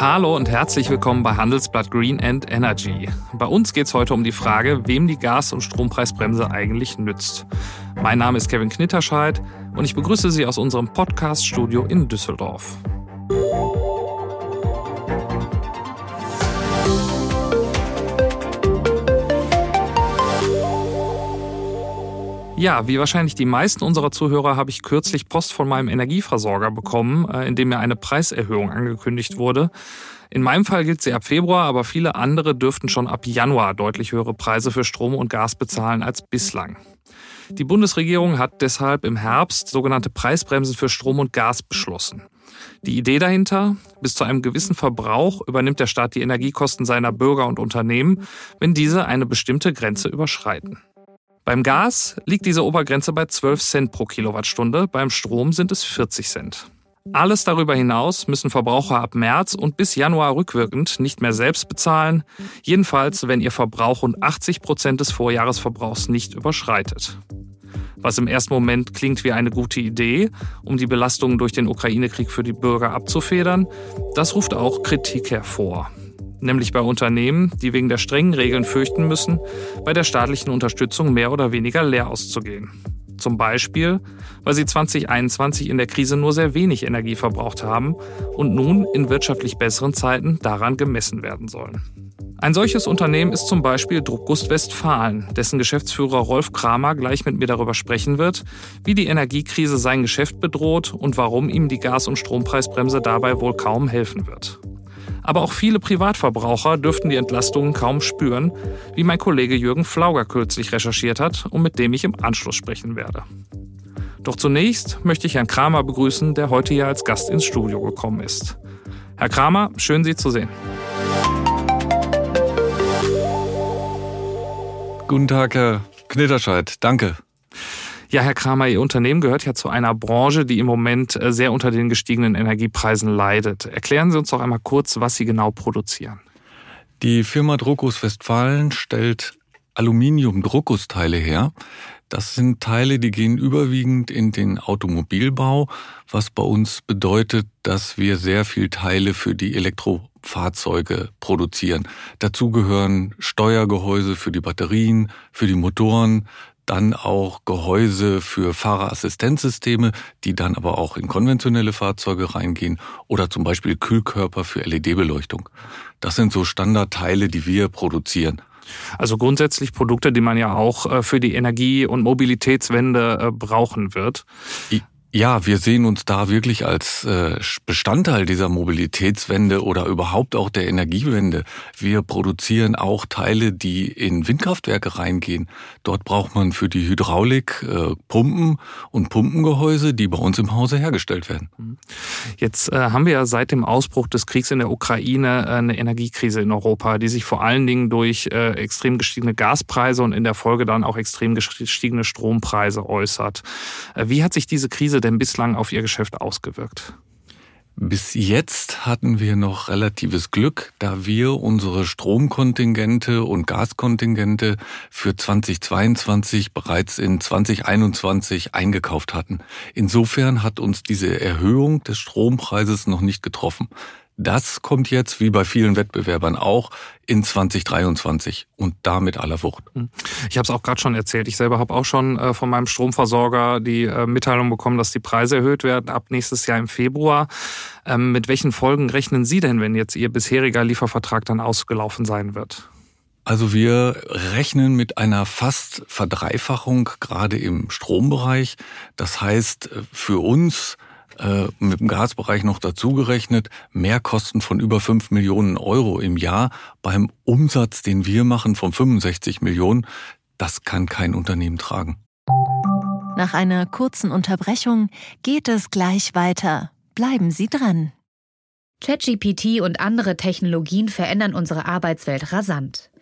Hallo und herzlich willkommen bei Handelsblatt Green and Energy. Bei uns geht es heute um die Frage, wem die Gas- und Strompreisbremse eigentlich nützt. Mein Name ist Kevin Knitterscheid und ich begrüße Sie aus unserem Podcast-Studio in Düsseldorf. Ja, wie wahrscheinlich die meisten unserer Zuhörer habe ich kürzlich Post von meinem Energieversorger bekommen, äh, in dem mir eine Preiserhöhung angekündigt wurde. In meinem Fall gilt sie ab Februar, aber viele andere dürften schon ab Januar deutlich höhere Preise für Strom und Gas bezahlen als bislang. Die Bundesregierung hat deshalb im Herbst sogenannte Preisbremsen für Strom und Gas beschlossen. Die Idee dahinter, bis zu einem gewissen Verbrauch übernimmt der Staat die Energiekosten seiner Bürger und Unternehmen, wenn diese eine bestimmte Grenze überschreiten. Beim Gas liegt diese Obergrenze bei 12 Cent pro Kilowattstunde, beim Strom sind es 40 Cent. Alles darüber hinaus müssen Verbraucher ab März und bis Januar rückwirkend nicht mehr selbst bezahlen, jedenfalls wenn ihr Verbrauch rund 80 Prozent des Vorjahresverbrauchs nicht überschreitet. Was im ersten Moment klingt wie eine gute Idee, um die Belastungen durch den Ukraine-Krieg für die Bürger abzufedern, das ruft auch Kritik hervor nämlich bei Unternehmen, die wegen der strengen Regeln fürchten müssen, bei der staatlichen Unterstützung mehr oder weniger leer auszugehen. Zum Beispiel, weil sie 2021 in der Krise nur sehr wenig Energie verbraucht haben und nun in wirtschaftlich besseren Zeiten daran gemessen werden sollen. Ein solches Unternehmen ist zum Beispiel Druckgust Westfalen, dessen Geschäftsführer Rolf Kramer gleich mit mir darüber sprechen wird, wie die Energiekrise sein Geschäft bedroht und warum ihm die Gas- und Strompreisbremse dabei wohl kaum helfen wird. Aber auch viele Privatverbraucher dürften die Entlastungen kaum spüren, wie mein Kollege Jürgen Flauger kürzlich recherchiert hat und mit dem ich im Anschluss sprechen werde. Doch zunächst möchte ich Herrn Kramer begrüßen, der heute hier als Gast ins Studio gekommen ist. Herr Kramer, schön Sie zu sehen. Guten Tag, Herr Knitterscheid. Danke. Ja, Herr Kramer, Ihr Unternehmen gehört ja zu einer Branche, die im Moment äh, sehr unter den gestiegenen Energiepreisen leidet. Erklären Sie uns doch einmal kurz, was Sie genau produzieren. Die Firma Druckus Westfalen stellt Aluminium-Druckusteile her. Das sind Teile, die gehen überwiegend in den Automobilbau, was bei uns bedeutet, dass wir sehr viel Teile für die Elektrofahrzeuge produzieren. Dazu gehören Steuergehäuse für die Batterien, für die Motoren, dann auch Gehäuse für Fahrerassistenzsysteme, die dann aber auch in konventionelle Fahrzeuge reingehen oder zum Beispiel Kühlkörper für LED-Beleuchtung. Das sind so Standardteile, die wir produzieren. Also grundsätzlich Produkte, die man ja auch äh, für die Energie- und Mobilitätswende äh, brauchen wird. Ja, wir sehen uns da wirklich als äh, Bestandteil dieser Mobilitätswende oder überhaupt auch der Energiewende. Wir produzieren auch Teile, die in Windkraftwerke reingehen. Dort braucht man für die Hydraulik äh, Pumpen und Pumpengehäuse, die bei uns im Hause hergestellt werden. Mhm. Jetzt äh, haben wir ja seit dem Ausbruch des Kriegs in der Ukraine eine Energiekrise in Europa, die sich vor allen Dingen durch extrem gestiegene Gaspreise und in der Folge dann auch extrem gestiegene Strompreise äußert. Wie hat sich diese Krise Krise denn bislang auf Ihr Geschäft ausgewirkt? Bis jetzt hatten wir noch relatives Glück, da wir unsere Stromkontingente und Gaskontingente für 2022 bereits in 2021 eingekauft hatten. Insofern hat uns diese Erhöhung des Strompreises noch nicht getroffen. Das kommt jetzt, wie bei vielen Wettbewerbern auch, in 2023 und damit aller Wucht. Hm. Ich habe es auch gerade schon erzählt. Ich selber habe auch schon äh, von meinem Stromversorger die äh, Mitteilung bekommen, dass die Preise erhöht werden ab nächstes Jahr im Februar. Ähm, mit welchen Folgen rechnen Sie denn, wenn jetzt Ihr bisheriger Liefervertrag dann ausgelaufen sein wird? Also wir rechnen mit einer fast Verdreifachung gerade im Strombereich. Das heißt, äh, für uns äh, mit dem Gasbereich noch dazugerechnet, Mehrkosten von über 5 Millionen Euro im Jahr beim Umsatz, den wir machen von 65 Millionen. Das kann kein Unternehmen tragen. Nach einer kurzen Unterbrechung geht es gleich weiter. Bleiben Sie dran. ChatGPT und andere Technologien verändern unsere Arbeitswelt rasant.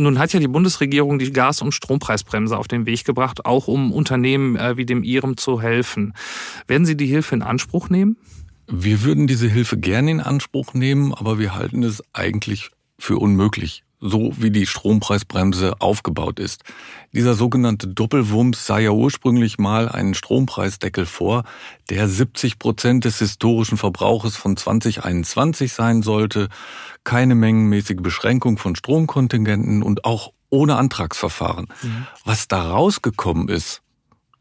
Nun hat ja die Bundesregierung die Gas- und Strompreisbremse auf den Weg gebracht, auch um Unternehmen äh, wie dem Ihrem zu helfen. Werden Sie die Hilfe in Anspruch nehmen? Wir würden diese Hilfe gerne in Anspruch nehmen, aber wir halten es eigentlich für unmöglich so wie die Strompreisbremse aufgebaut ist. Dieser sogenannte Doppelwumms sah ja ursprünglich mal einen Strompreisdeckel vor, der 70 Prozent des historischen Verbrauches von 2021 sein sollte, keine mengenmäßige Beschränkung von Stromkontingenten und auch ohne Antragsverfahren. Mhm. Was da rausgekommen ist,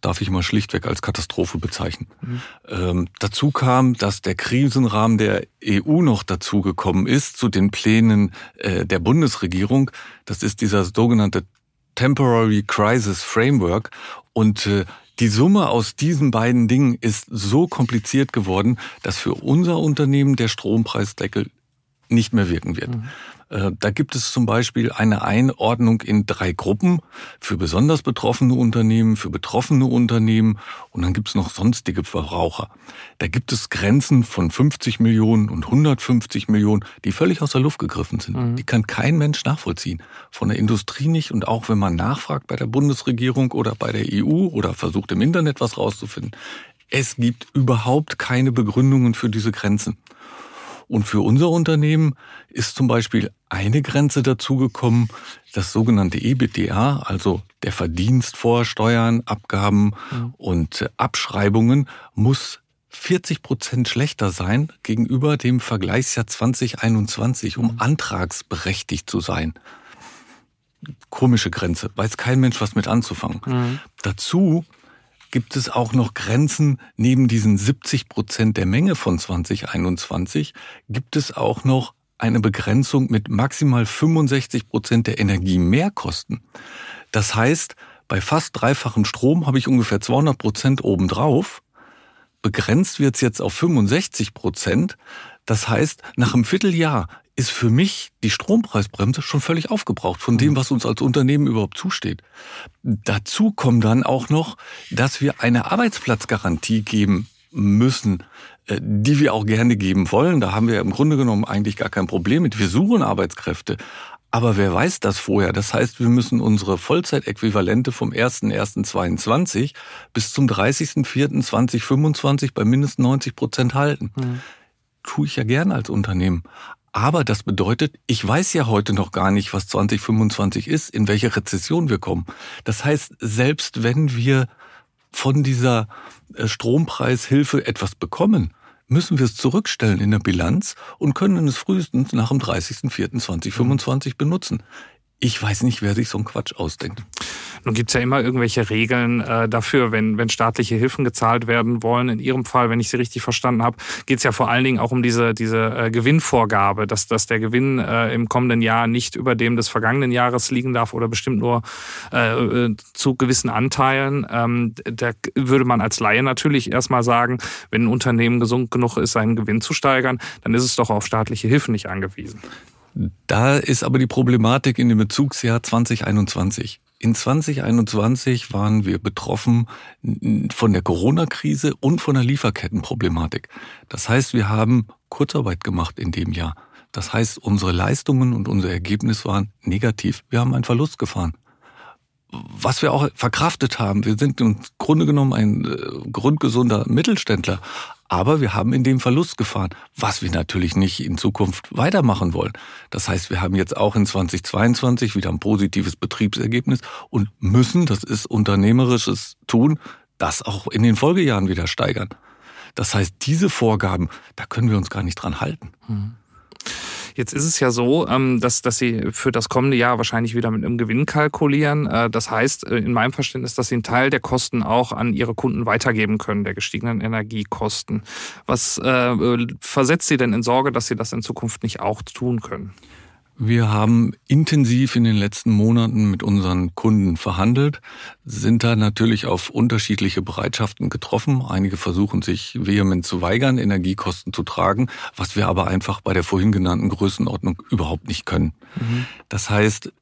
darf ich mal schlichtweg als Katastrophe bezeichnen. Mhm. Ähm, dazu kam, dass der Krisenrahmen der EU noch dazugekommen ist zu den Plänen äh, der Bundesregierung. Das ist dieser sogenannte Temporary Crisis Framework und äh, die Summe aus diesen beiden Dingen ist so kompliziert geworden, dass für unser Unternehmen der Strompreisdeckel nicht mehr wirken wird. Mhm. Äh, da gibt es zum Beispiel eine Einordnung in drei Gruppen für besonders betroffene Unternehmen, für betroffene Unternehmen und dann gibt es noch sonstige Verbraucher. Da gibt es Grenzen von 50 Millionen und 150 Millionen, die völlig aus der Luft gegriffen sind. Mhm. Die kann kein Mensch nachvollziehen. Von der Industrie nicht und auch wenn man nachfragt bei der Bundesregierung oder bei der EU oder versucht im Internet was rauszufinden. Es gibt überhaupt keine Begründungen für diese Grenzen. Und für unser Unternehmen ist zum Beispiel eine Grenze dazugekommen, das sogenannte EBITDA, also der Verdienst vor Steuern, Abgaben mhm. und Abschreibungen, muss 40 Prozent schlechter sein gegenüber dem Vergleichsjahr 2021, um mhm. antragsberechtigt zu sein. Komische Grenze, weiß kein Mensch was mit anzufangen. Mhm. Dazu gibt es auch noch Grenzen neben diesen 70 Prozent der Menge von 2021, gibt es auch noch eine Begrenzung mit maximal 65 Prozent der Energiemehrkosten. Das heißt, bei fast dreifachem Strom habe ich ungefähr 200 Prozent obendrauf. Begrenzt wird es jetzt auf 65 Prozent. Das heißt, nach einem Vierteljahr ist für mich die Strompreisbremse schon völlig aufgebraucht von dem, mhm. was uns als Unternehmen überhaupt zusteht. Dazu kommt dann auch noch, dass wir eine Arbeitsplatzgarantie geben müssen, äh, die wir auch gerne geben wollen. Da haben wir im Grunde genommen eigentlich gar kein Problem mit. Wir suchen Arbeitskräfte. Aber wer weiß das vorher? Das heißt, wir müssen unsere Vollzeitäquivalente vom 01.01.22 bis zum 30.04.2025 bei mindestens 90 Prozent halten. Mhm. Tue ich ja gern als Unternehmen. Aber das bedeutet, ich weiß ja heute noch gar nicht, was 2025 ist, in welche Rezession wir kommen. Das heißt, selbst wenn wir von dieser äh, Strompreishilfe etwas bekommen, müssen wir es zurückstellen in der Bilanz und können es frühestens nach dem 30.04.2025 benutzen. Ich weiß nicht, wer sich so einen Quatsch ausdenkt. Nun gibt's ja immer irgendwelche Regeln äh, dafür, wenn, wenn staatliche Hilfen gezahlt werden wollen. In Ihrem Fall, wenn ich Sie richtig verstanden habe, geht's ja vor allen Dingen auch um diese, diese äh, Gewinnvorgabe, dass, dass der Gewinn äh, im kommenden Jahr nicht über dem des vergangenen Jahres liegen darf oder bestimmt nur äh zu gewissen Anteilen. Ähm, da würde man als Laie natürlich erstmal sagen, wenn ein Unternehmen gesund genug ist, seinen Gewinn zu steigern, dann ist es doch auf staatliche Hilfen nicht angewiesen. Da ist aber die Problematik in dem Bezugsjahr 2021. In 2021 waren wir betroffen von der Corona-Krise und von der Lieferkettenproblematik. Das heißt, wir haben Kurzarbeit gemacht in dem Jahr. Das heißt, unsere Leistungen und unser Ergebnis waren negativ. Wir haben einen Verlust gefahren. Was wir auch verkraftet haben, wir sind im Grunde genommen ein äh, grundgesunder Mittelständler, aber wir haben in dem Verlust gefahren, was wir natürlich nicht in Zukunft weitermachen wollen. Das heißt, wir haben jetzt auch in 2022 wieder ein positives Betriebsergebnis und müssen, das ist unternehmerisches Tun, das auch in den Folgejahren wieder steigern. Das heißt, diese Vorgaben, da können wir uns gar nicht dran halten. Mhm. Jetzt ist es ja so, ähm, dass, dass Sie für das kommende Jahr wahrscheinlich wieder mit einem Gewinn kalkulieren. Äh, das heißt, äh, in meinem Verständnis, dass Sie einen Teil der Kosten auch an Ihre Kunden weitergeben können, der gestiegenen Energiekosten. Was äh, versetzt Sie denn in Sorge, dass Sie das in Zukunft nicht auch tun können? Wir haben intensiv in den letzten Monaten mit unseren Kunden verhandelt, sind da natürlich auf unterschiedliche Bereitschaften getroffen. Einige versuchen sich vehement zu weigern, Energiekosten zu tragen, was wir aber einfach bei der vorhin genannten Größenordnung überhaupt nicht können. Mhm. Das heißt,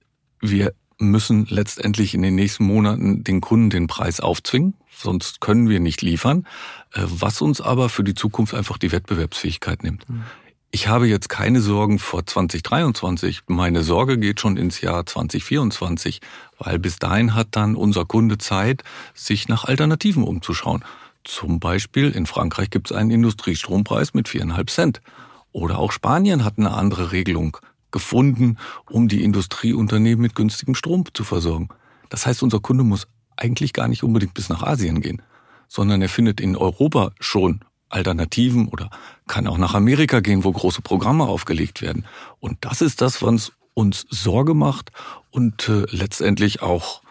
wir müssen letztendlich in den nächsten Monaten den Kunden den Preis aufzwingen, sonst können wir nicht liefern, äh, was uns aber für die Zukunft einfach die Wettbewerbsfähigkeit nimmt. Mhm. Ich habe jetzt keine Sorgen vor 2023. Meine Sorge geht schon ins Jahr 2024, weil bis dahin hat dann unser Kunde Zeit, sich nach Alternativen umzuschauen. Zum Beispiel in Frankreich gibt es einen Industriestrompreis mit viereinhalb Cent. Oder auch Spanien hat eine andere Regelung gefunden, um die Industrieunternehmen mit günstigem Strom zu versorgen. Das heißt, unser Kunde muss eigentlich gar nicht unbedingt bis nach Asien gehen, sondern er findet in Europa schon Alternativen oder kann auch nach Amerika gehen, wo große Programme aufgelegt werden. Und das ist das, was uns Sorge macht und äh, letztendlich auch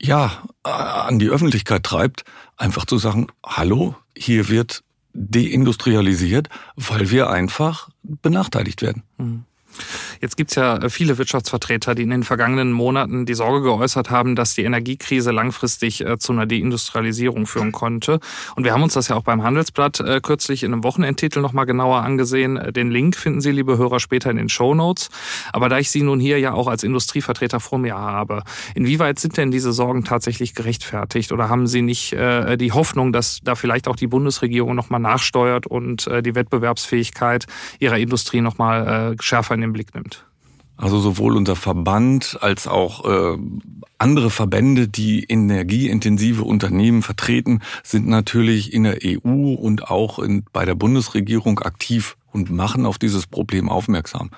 ja an die Öffentlichkeit treibt, einfach zu sagen, hallo, hier wird deindustrialisiert, weil wir einfach benachteiligt werden. Mhm. Jetzt gibt's ja äh, viele Wirtschaftsvertreter, die in den vergangenen Monaten die Sorge geäußert haben, dass die Energiekrise langfristig äh, zu einer Deindustrialisierung führen konnte. Und wir haben uns das ja auch beim Handelsblatt äh, kürzlich in einem Wochenendtitel nochmal genauer angesehen. Den Link finden Sie, liebe Hörer, später in den Show Notes. Aber da ich Sie nun hier ja auch als Industrievertreter vor mir habe, inwieweit sind denn diese Sorgen tatsächlich gerechtfertigt? Oder haben Sie nicht die Hoffnung, dass da vielleicht auch die Bundesregierung nochmal nachsteuert und die Wettbewerbsfähigkeit ihrer Industrie nochmal schärfer in den Blick nimmt? Also sowohl unser Verband als auch äh, andere Verbände, die energieintensive Unternehmen vertreten, sind natürlich in der EU und auch in, bei der Bundesregierung aktiv und machen auf dieses Problem aufmerksam.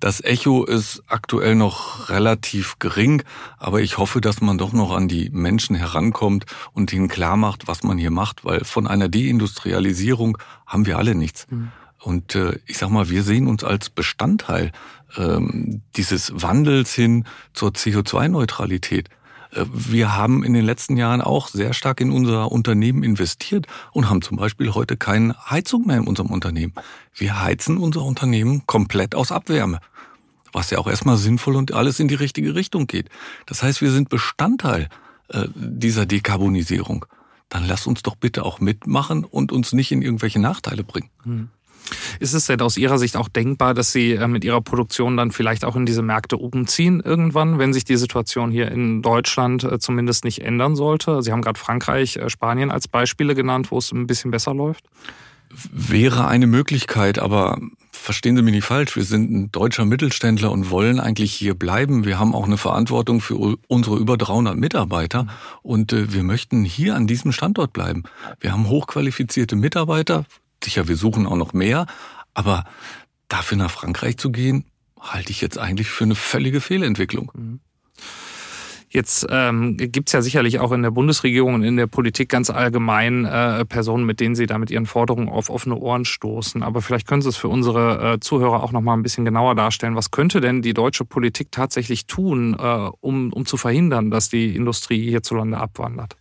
Das Echo ist aktuell noch relativ gering, aber ich hoffe, dass man doch noch an die Menschen herankommt und ihnen klar macht, was man hier macht, weil von einer Deindustrialisierung haben wir alle nichts. Mhm. Und äh, ich sag mal, wir sehen uns als Bestandteil ähm, dieses Wandels hin zur CO2-Neutralität. Äh, wir haben in den letzten Jahren auch sehr stark in unser Unternehmen investiert und haben zum Beispiel heute keine Heizung mehr in unserem Unternehmen. Wir heizen unser Unternehmen komplett aus Abwärme, was ja auch erstmal sinnvoll und alles in die richtige Richtung geht. Das heißt, wir sind Bestandteil äh, dieser Dekarbonisierung. Dann lass uns doch bitte auch mitmachen und uns nicht in irgendwelche Nachteile bringen. Ist es denn aus Ihrer Sicht auch denkbar, dass Sie äh, mit Ihrer Produktion dann vielleicht auch in diese Märkte umziehen irgendwann, wenn sich die Situation hier in Deutschland äh, zumindest nicht ändern sollte? Sie haben gerade Frankreich, äh, Spanien als Beispiele genannt, wo es ein bisschen besser läuft. Wäre eine Möglichkeit, aber verstehen Sie mich nicht falsch, wir sind ein deutscher Mittelständler und wollen eigentlich hier bleiben. Wir haben auch eine Verantwortung für unsere über 300 Mitarbeiter und wir möchten hier an diesem Standort bleiben. Wir haben hochqualifizierte Mitarbeiter, Sicher, wir suchen auch noch mehr, aber dafür nach Frankreich zu gehen, halte ich jetzt eigentlich für eine völlige Fehlentwicklung. Mhm. Jetzt ähm, gibt es ja sicherlich auch in der Bundesregierung und in der Politik ganz allgemein äh, Personen, mit denen Sie da mit Ihren Forderungen auf offene Ohren stoßen. Aber vielleicht können Sie es für unsere äh, Zuhörer auch noch mal ein bisschen genauer darstellen. Was könnte denn die deutsche Politik tatsächlich tun, äh, um, um zu verhindern, dass die Industrie hierzulande abwandert?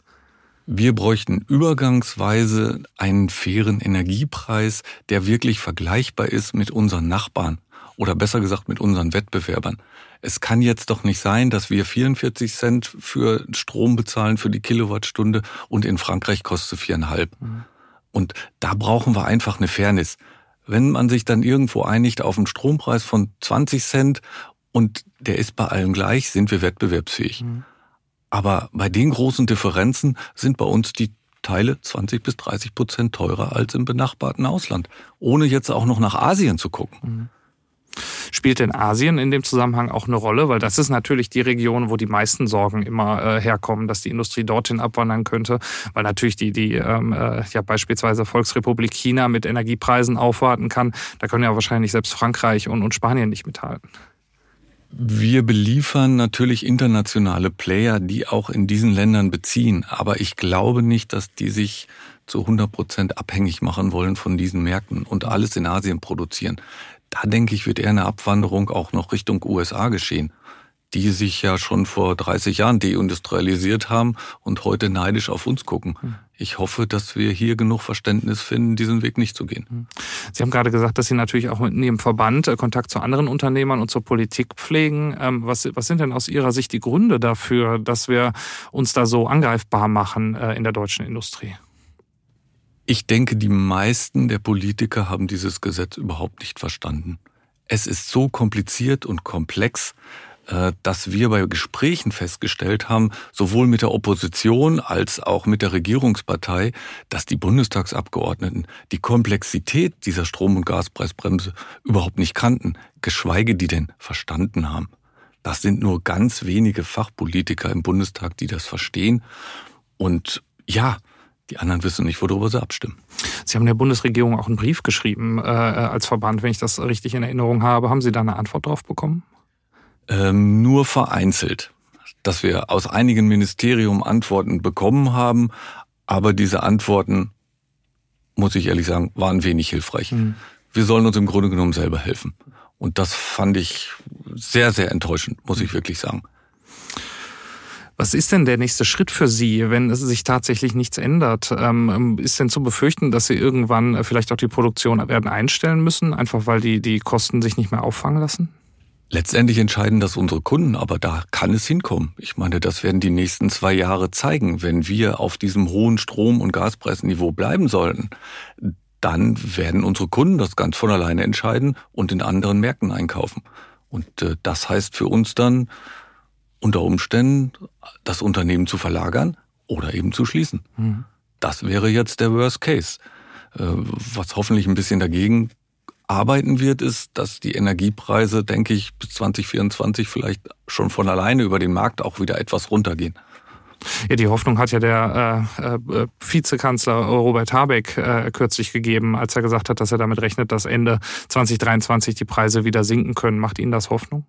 Wir bräuchten übergangsweise einen fairen Energiepreis, der wirklich vergleichbar ist mit unseren Nachbarn oder besser gesagt mit unseren Wettbewerbern. Es kann jetzt doch nicht sein, dass wir 44 Cent für Strom bezahlen für die Kilowattstunde und in Frankreich kostet viereinhalb. Mhm. Und da brauchen wir einfach eine Fairness. Wenn man sich dann irgendwo einigt auf einen Strompreis von 20 Cent und der ist bei allen gleich, sind wir wettbewerbsfähig. Mhm. Aber bei den großen Differenzen sind bei uns die Teile 20 bis 30 Prozent teurer als im benachbarten Ausland, ohne jetzt auch noch nach Asien zu gucken. Mhm. Spielt denn Asien in dem Zusammenhang auch eine Rolle? Weil das ist natürlich die Region, wo die meisten Sorgen immer äh, herkommen, dass die Industrie dorthin abwandern könnte. Weil natürlich die, die ähm, äh, ja beispielsweise Volksrepublik China mit Energiepreisen aufwarten kann. Da können ja wahrscheinlich selbst Frankreich und, und Spanien nicht mithalten. Wir beliefern natürlich internationale Player, die auch in diesen Ländern beziehen. Aber ich glaube nicht, dass die sich zu 100 Prozent abhängig machen wollen von diesen Märkten und alles in Asien produzieren. Da denke ich, wird eher eine Abwanderung auch noch Richtung USA geschehen die sich ja schon vor 30 Jahren deindustrialisiert haben und heute neidisch auf uns gucken. Ich hoffe, dass wir hier genug Verständnis finden, diesen Weg nicht zu gehen. Hm. Sie haben gerade gesagt, dass Sie natürlich auch in Ihrem Verband äh, Kontakt zu anderen Unternehmern und zur Politik pflegen. Ähm, was, was sind denn aus Ihrer Sicht die Gründe dafür, dass wir uns da so angreifbar machen äh, in der deutschen Industrie? Ich denke, die meisten der Politiker haben dieses Gesetz überhaupt nicht verstanden. Es ist so kompliziert und komplex, dass wir bei Gesprächen festgestellt haben, sowohl mit der Opposition als auch mit der Regierungspartei, dass die Bundestagsabgeordneten die Komplexität dieser Strom- und Gaspreisbremse überhaupt nicht kannten, geschweige die denn verstanden haben. Das sind nur ganz wenige Fachpolitiker im Bundestag, die das verstehen. Und ja, die anderen wissen nicht, worüber sie abstimmen. Sie haben der Bundesregierung auch einen Brief geschrieben äh, als Verband, wenn ich das richtig in Erinnerung habe. Haben Sie da eine Antwort drauf bekommen? Ähm, nur vereinzelt, dass wir aus einigen Ministerium Antworten bekommen haben, aber diese Antworten, muss ich ehrlich sagen, waren wenig hilfreich. Mhm. Wir sollen uns im Grunde genommen selber helfen. Und das fand ich sehr, sehr enttäuschend, muss ich wirklich sagen. Was ist denn der nächste Schritt für Sie, wenn es sich tatsächlich nichts ändert? Ähm, ist denn zu befürchten, dass Sie irgendwann äh, vielleicht auch die Produktion werden einstellen müssen, einfach weil die, die Kosten sich nicht mehr auffangen lassen? Letztendlich entscheiden das unsere Kunden, aber da kann es hinkommen. Ich meine, das werden die nächsten zwei Jahre zeigen. Wenn wir auf diesem hohen Strom- und Gaspreisniveau bleiben sollten, dann werden unsere Kunden das ganz von alleine entscheiden und in anderen Märkten einkaufen. Und äh, das heißt für uns dann unter Umständen, das Unternehmen zu verlagern oder eben zu schließen. Mhm. Das wäre jetzt der Worst Case. Äh, was hoffentlich ein bisschen dagegen arbeiten wird, ist, dass die Energiepreise, denke ich, bis 2024 vielleicht schon von alleine über den Markt auch wieder etwas runtergehen. Ja, die Hoffnung hat ja der äh, äh, Vizekanzler Robert Habeck äh, kürzlich gegeben, als er gesagt hat, dass er damit rechnet, dass Ende 2023 die Preise wieder sinken können. Macht Ihnen das Hoffnung?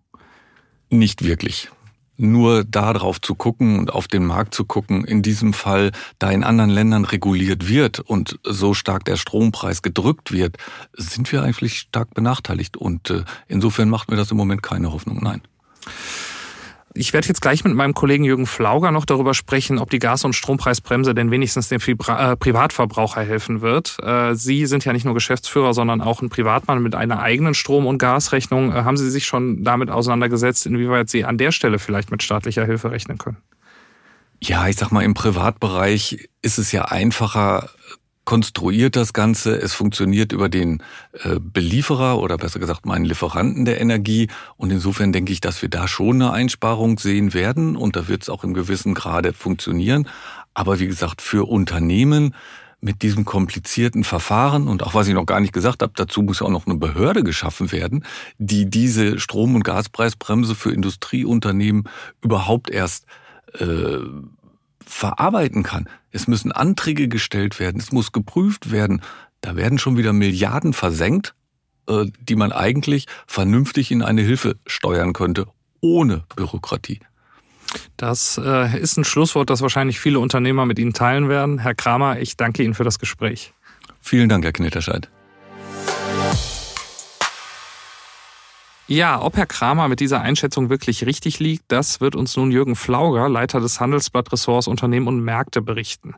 Nicht wirklich nur darauf zu gucken und auf den Markt zu gucken, in diesem Fall, da in anderen Ländern reguliert wird und so stark der Strompreis gedrückt wird, sind wir eigentlich stark benachteiligt. Und äh, insofern macht mir das im Moment keine Hoffnung, nein. Ich werde jetzt gleich mit meinem Kollegen Jürgen Flauger noch darüber sprechen, ob die Gas- und Strompreisbremse denn wenigstens dem äh, Privatverbraucher helfen wird. Äh, Sie sind ja nicht nur Geschäftsführer, sondern auch ein Privatmann mit einer eigenen Strom- und Gasrechnung. Äh, haben Sie sich schon damit auseinandergesetzt, inwieweit Sie an der Stelle vielleicht mit staatlicher Hilfe rechnen können? Ja, ich sag mal, im Privatbereich ist es ja einfacher, konstruiert das Ganze. Es funktioniert über den äh, Belieferer oder besser gesagt meinen Lieferanten der Energie. Und insofern denke ich, dass wir da schon eine Einsparung sehen werden. Und da wird es auch im gewissen Grade funktionieren. Aber wie gesagt, für Unternehmen mit diesem komplizierten Verfahren und auch was ich noch gar nicht gesagt habe, dazu muss auch noch eine Behörde geschaffen werden, die diese Strom- und Gaspreisbremse für Industrieunternehmen überhaupt erst äh, verarbeiten kann. Es müssen Anträge gestellt werden, es muss geprüft werden. Da werden schon wieder Milliarden versenkt, äh, die man eigentlich vernünftig in eine Hilfe steuern könnte, ohne Bürokratie. Das äh, ist ein Schlusswort, das wahrscheinlich viele Unternehmer mit Ihnen teilen werden. Herr Kramer, ich danke Ihnen für das Gespräch. Vielen Dank, Herr Knitterscheid. Ja, ob Herr Kramer mit dieser Einschätzung wirklich richtig liegt, das wird uns nun Jürgen Flauger, Leiter des Handelsblatt-Ressorts Unternehmen und Märkte, berichten.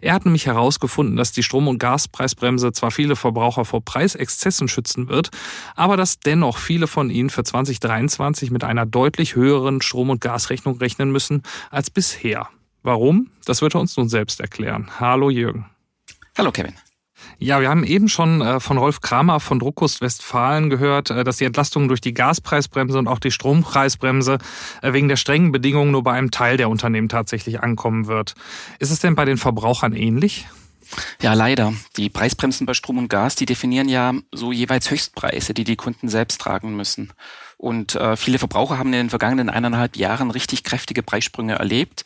Er hat nämlich herausgefunden, dass die Strom- und Gaspreisbremse zwar viele Verbraucher vor Preisexzessen schützen wird, aber dass dennoch viele von ihnen für 2023 mit einer deutlich höheren Strom- und Gasrechnung rechnen müssen als bisher. Warum? Das wird er uns nun selbst erklären. Hallo Jürgen. Hallo Kevin. Ja, wir haben eben schon äh, von Rolf Kramer von Druckkost Westfalen gehört, äh, dass die Entlastung durch die Gaspreisbremse und auch die Strompreisbremse äh, wegen der strengen Bedingungen nur bei einem Teil der Unternehmen tatsächlich ankommen wird. Ist es denn bei den Verbrauchern ähnlich? Ja, leider. Die Preisbremsen bei Strom und Gas, die definieren ja so jeweils Höchstpreise, die die Kunden selbst tragen müssen. Und äh, viele Verbraucher haben in den vergangenen eineinhalb Jahren richtig kräftige Preissprünge erlebt.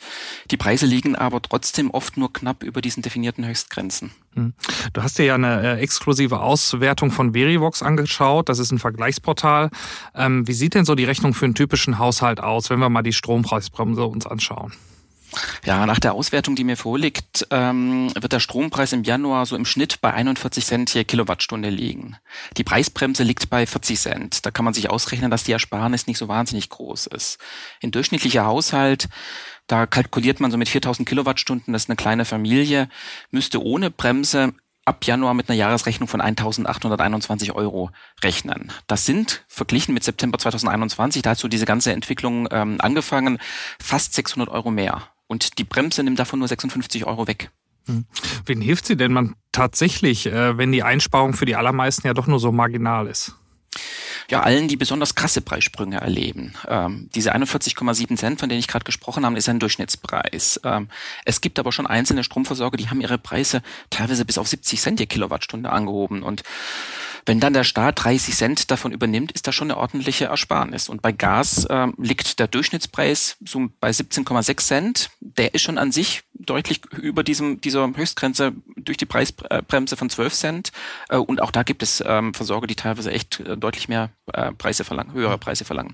Die Preise liegen aber trotzdem oft nur knapp über diesen definierten Höchstgrenzen. Hm. Du hast dir ja eine äh, exklusive Auswertung von Verivox angeschaut. Das ist ein Vergleichsportal. Ähm, wie sieht denn so die Rechnung für einen typischen Haushalt aus, wenn wir mal die Strompreisbremse uns anschauen? Ja, nach der Auswertung, die mir vorliegt, ähm, wird der Strompreis im Januar so im Schnitt bei 41 Cent je Kilowattstunde liegen. Die Preisbremse liegt bei 40 Cent. Da kann man sich ausrechnen, dass die Ersparnis nicht so wahnsinnig groß ist. Ein durchschnittlicher Haushalt, da kalkuliert man so mit 4000 Kilowattstunden, das ist eine kleine Familie, müsste ohne Bremse ab Januar mit einer Jahresrechnung von 1.821 Euro rechnen. Das sind, verglichen mit September 2021, da hat so diese ganze Entwicklung ähm, angefangen, fast 600 Euro mehr. Und die Bremse nimmt davon nur 56 Euro weg. Hm. Wen hilft sie denn man tatsächlich, äh, wenn die Einsparung für die allermeisten ja doch nur so marginal ist? ja, allen, die besonders krasse Preissprünge erleben. Ähm, diese 41,7 Cent, von denen ich gerade gesprochen habe, ist ein Durchschnittspreis. Ähm, es gibt aber schon einzelne Stromversorger, die haben ihre Preise teilweise bis auf 70 Cent je Kilowattstunde angehoben. Und wenn dann der Staat 30 Cent davon übernimmt, ist das schon eine ordentliche Ersparnis. Und bei Gas äh, liegt der Durchschnittspreis so bei 17,6 Cent. Der ist schon an sich deutlich über diesem, dieser Höchstgrenze durch die Preisbremse von 12 Cent. Äh, und auch da gibt es ähm, Versorger, die teilweise echt äh, deutlich mehr äh, Preise verlangen, höhere Preise verlangen.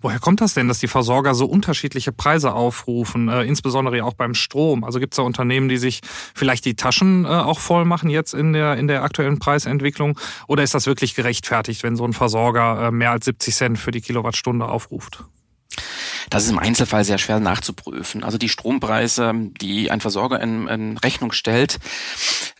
Woher kommt das denn, dass die Versorger so unterschiedliche Preise aufrufen, äh, insbesondere auch beim Strom? Also gibt es da Unternehmen, die sich vielleicht die Taschen äh, auch voll machen jetzt in der, in der aktuellen Preisentwicklung? Oder ist das wirklich gerechtfertigt, wenn so ein Versorger äh, mehr als 70 Cent für die Kilowattstunde aufruft? Das ist im Einzelfall sehr schwer nachzuprüfen. Also die Strompreise, die ein Versorger in, in Rechnung stellt,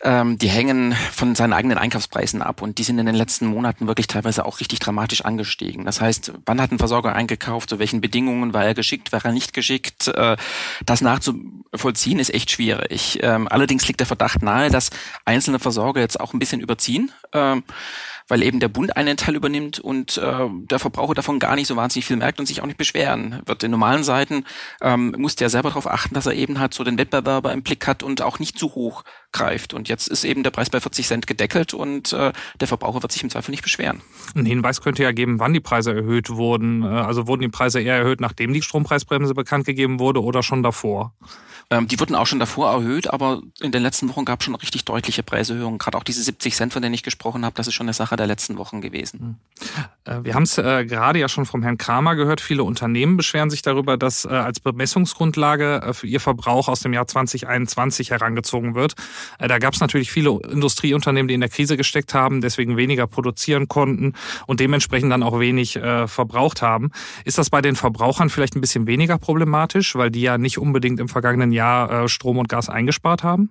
ähm, die hängen von seinen eigenen Einkaufspreisen ab und die sind in den letzten Monaten wirklich teilweise auch richtig dramatisch angestiegen. Das heißt, wann hat ein Versorger eingekauft, zu welchen Bedingungen war er geschickt, war er nicht geschickt? Äh, das nachzuvollziehen ist echt schwierig. Ähm, allerdings liegt der Verdacht nahe, dass einzelne Versorger jetzt auch ein bisschen überziehen. Ähm, weil eben der Bund einen Teil übernimmt und äh, der Verbraucher davon gar nicht so wahnsinnig viel merkt und sich auch nicht beschweren wird. In normalen Seiten ähm, muss der selber darauf achten, dass er eben halt so den Wettbewerber im Blick hat und auch nicht zu hoch greift. Und jetzt ist eben der Preis bei 40 Cent gedeckelt und äh, der Verbraucher wird sich im Zweifel nicht beschweren. Ein Hinweis könnte ja geben, wann die Preise erhöht wurden. Äh, also wurden die Preise eher erhöht, nachdem die Strompreisbremse bekannt gegeben wurde oder schon davor? Ähm, die wurden auch schon davor erhöht, aber in den letzten Wochen gab es schon richtig deutliche Preiserhöhungen. Gerade auch diese 70 Cent, von denen ich gesprochen habe, das ist schon eine Sache der letzten Wochen gewesen. Hm. Äh, wir haben es äh, gerade ja schon vom Herrn Kramer gehört. Viele Unternehmen beschweren sich darüber, dass äh, als Bemessungsgrundlage äh, für ihr Verbrauch aus dem Jahr 2021 herangezogen wird. Äh, da gab es natürlich viele Industrieunternehmen, die in der Krise gesteckt haben, deswegen weniger produzieren konnten und dementsprechend dann auch wenig äh, verbraucht haben. Ist das bei den Verbrauchern vielleicht ein bisschen weniger problematisch, weil die ja nicht unbedingt im vergangenen Jahr Jahr äh, Strom und Gas eingespart haben?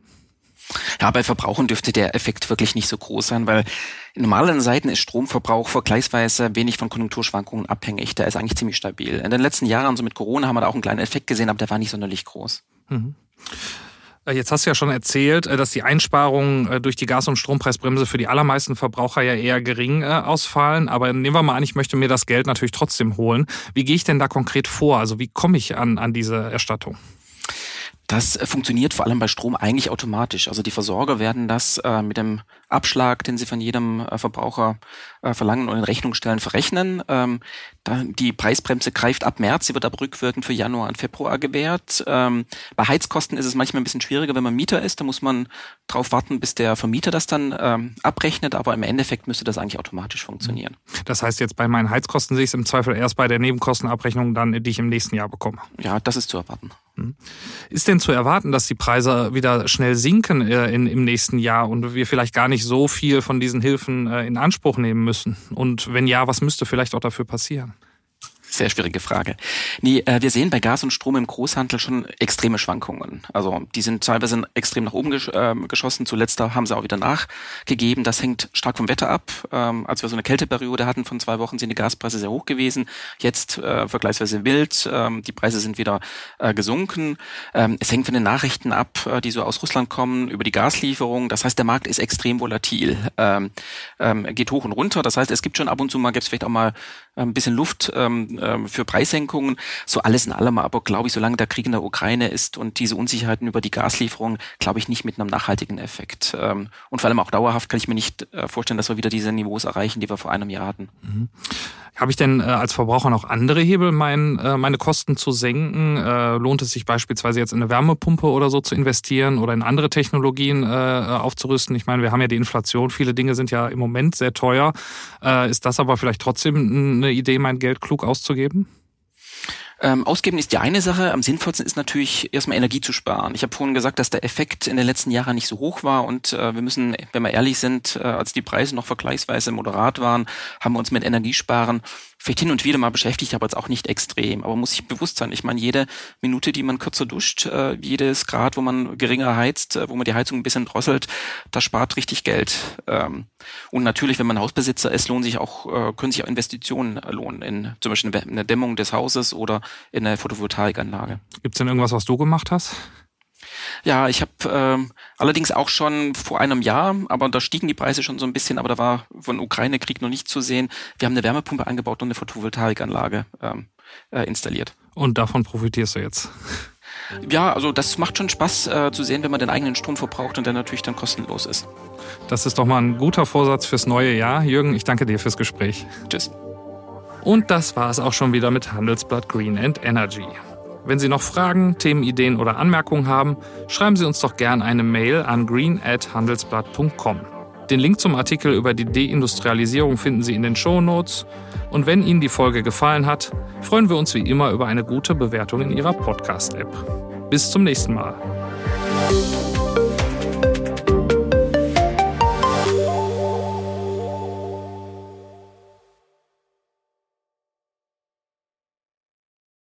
Ja, bei Verbrauchern dürfte der Effekt wirklich nicht so groß sein, weil in normalen Seiten ist Stromverbrauch vergleichsweise wenig von Konjunkturschwankungen abhängig. Der ist eigentlich ziemlich stabil. In den letzten Jahren, so mit Corona, haben wir da auch einen kleinen Effekt gesehen, aber der war nicht sonderlich groß. Mhm. Äh, jetzt hast du ja schon erzählt, äh, dass die Einsparungen durch die Gas- und Strompreisbremse für die allermeisten Verbraucher ja eher gering ausfallen. Aber nehmen wir mal an, ich möchte mir das Geld natürlich trotzdem holen. Wie gehe ich denn da konkret vor? Also wie komme ich an, an diese Erstattung? Das funktioniert vor allem bei Strom eigentlich automatisch. Also die Versorger werden das äh, mit dem Abschlag, den sie von jedem äh, Verbraucher äh, verlangen und in Rechnung stellen, verrechnen. Ähm, die Preisbremse greift ab März, sie wird aber rückwirkend für Januar und Februar gewährt. Ähm, bei Heizkosten ist es manchmal ein bisschen schwieriger, wenn man Mieter ist. Da muss man drauf warten, bis der Vermieter das dann ähm, abrechnet. Aber im Endeffekt müsste das eigentlich automatisch funktionieren. Das heißt, jetzt bei meinen Heizkosten sehe ich es im Zweifel erst bei der Nebenkostenabrechnung dann, die ich im nächsten Jahr bekomme. Ja, das ist zu erwarten. Hm. Ist denn zu erwarten, dass die Preise wieder schnell sinken äh, in, im nächsten Jahr und wir vielleicht gar nicht so viel von diesen Hilfen äh, in Anspruch nehmen müssen? Und wenn ja, was müsste vielleicht auch dafür passieren? Sehr schwierige Frage. Nee, äh, wir sehen bei Gas und Strom im Großhandel schon extreme Schwankungen. Also die sind teilweise extrem nach oben gesch äh, geschossen. Zuletzt haben sie auch wieder nachgegeben. Das hängt stark vom Wetter ab. Ähm, als wir so eine Kälteperiode hatten von zwei Wochen, sind die Gaspreise sehr hoch gewesen. Jetzt äh, vergleichsweise wild. Ähm, die Preise sind wieder äh, gesunken. Ähm, es hängt von den Nachrichten ab, äh, die so aus Russland kommen, über die Gaslieferung. Das heißt, der Markt ist extrem volatil. Ähm, ähm, geht hoch und runter. Das heißt, es gibt schon ab und zu mal, gibt es vielleicht auch mal ein bisschen Luft ähm, ähm, für Preissenkungen. So alles in allem, aber glaube ich, solange der Krieg in der Ukraine ist und diese Unsicherheiten über die Gaslieferung, glaube ich nicht mit einem nachhaltigen Effekt. Ähm, und vor allem auch dauerhaft kann ich mir nicht äh, vorstellen, dass wir wieder diese Niveaus erreichen, die wir vor einem Jahr hatten. Mhm. Habe ich denn äh, als Verbraucher noch andere Hebel, mein, äh, meine Kosten zu senken? Lohnt es sich beispielsweise jetzt in eine Wärmepumpe oder so zu investieren oder in andere Technologien aufzurüsten? Ich meine, wir haben ja die Inflation, viele Dinge sind ja im Moment sehr teuer. Ist das aber vielleicht trotzdem eine Idee, mein Geld klug auszugeben? Ähm, ausgeben ist die eine Sache. Am sinnvollsten ist natürlich erstmal Energie zu sparen. Ich habe vorhin gesagt, dass der Effekt in den letzten Jahren nicht so hoch war und äh, wir müssen, wenn wir ehrlich sind, äh, als die Preise noch vergleichsweise moderat waren, haben wir uns mit Energiesparen vielleicht hin und wieder mal beschäftigt, aber jetzt auch nicht extrem. Aber muss sich bewusst sein, ich meine, jede Minute, die man kürzer duscht, äh, jedes Grad, wo man geringer heizt, äh, wo man die Heizung ein bisschen drosselt, das spart richtig Geld. Ähm, und natürlich, wenn man Hausbesitzer ist, lohnen sich auch, äh, können sich auch Investitionen lohnen, in zum Beispiel eine Dämmung des Hauses oder in eine Photovoltaikanlage. Gibt es denn irgendwas, was du gemacht hast? Ja, ich habe ähm, allerdings auch schon vor einem Jahr, aber da stiegen die Preise schon so ein bisschen, aber da war von Ukraine-Krieg noch nicht zu sehen. Wir haben eine Wärmepumpe angebaut und eine Photovoltaikanlage ähm, äh, installiert. Und davon profitierst du jetzt? Ja, also das macht schon Spaß äh, zu sehen, wenn man den eigenen Strom verbraucht und der natürlich dann kostenlos ist. Das ist doch mal ein guter Vorsatz fürs neue Jahr. Jürgen, ich danke dir fürs Gespräch. Tschüss. Und das war es auch schon wieder mit Handelsblatt Green and Energy. Wenn Sie noch Fragen, Themenideen oder Anmerkungen haben, schreiben Sie uns doch gern eine Mail an green@handelsblatt.com. Den Link zum Artikel über die Deindustrialisierung finden Sie in den Show Notes. Und wenn Ihnen die Folge gefallen hat, freuen wir uns wie immer über eine gute Bewertung in Ihrer Podcast-App. Bis zum nächsten Mal.